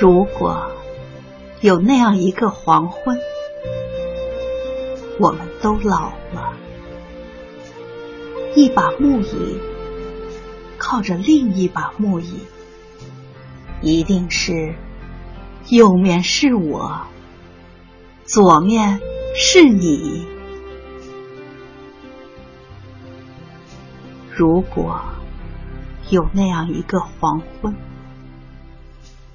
如果有那样一个黄昏，我们都老了，一把木椅靠着另一把木椅，一定是右面是我，左面是你。如果有那样一个黄昏，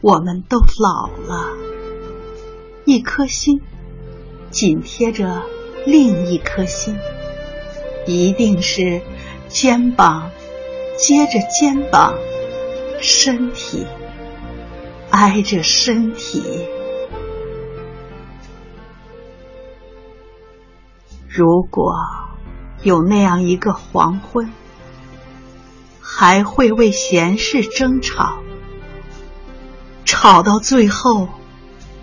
我们都老了，一颗心紧贴着另一颗心，一定是肩膀接着肩膀，身体挨着身体。如果有那样一个黄昏，还会为闲事争吵，跑到最后，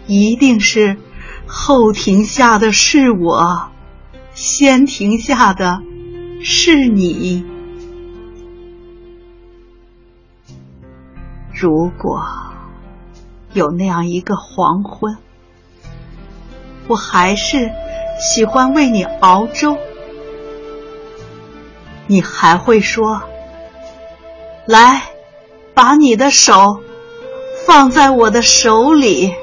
一定是后停下的是我，先停下的是你。如果有那样一个黄昏，我还是喜欢为你熬粥，你还会说。来，把你的手放在我的手里。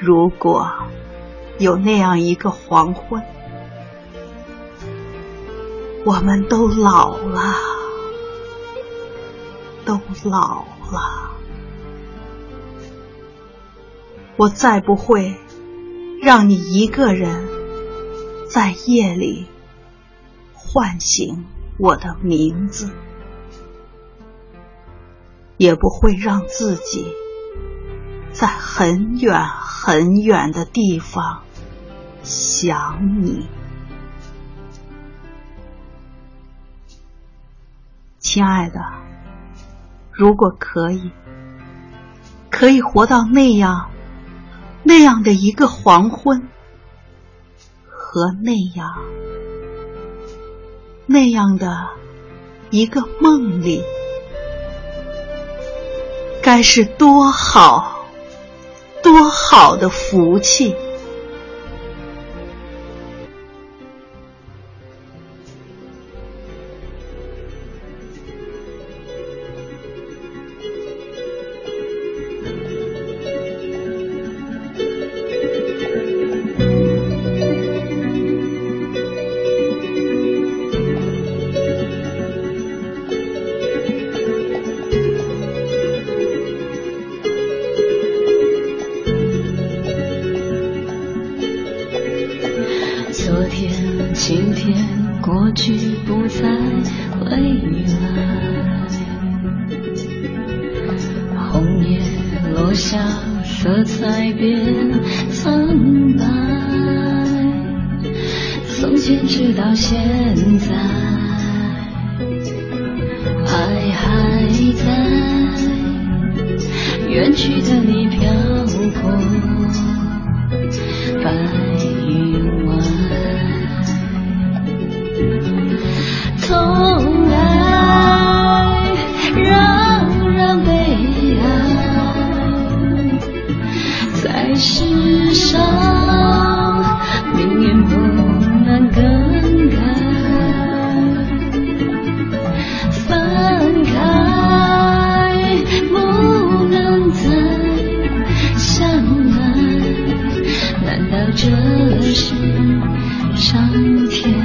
如果有那样一个黄昏，我们都老了，都老了，我再不会让你一个人在夜里唤醒。我的名字，也不会让自己在很远很远的地方想你，亲爱的。如果可以，可以活到那样那样的一个黄昏，和那样。那样的一个梦里，该是多好、多好的福气。过去不再回来红叶落下色彩变苍白从前直到现在爱还在远去的你飘冬天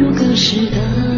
如隔世的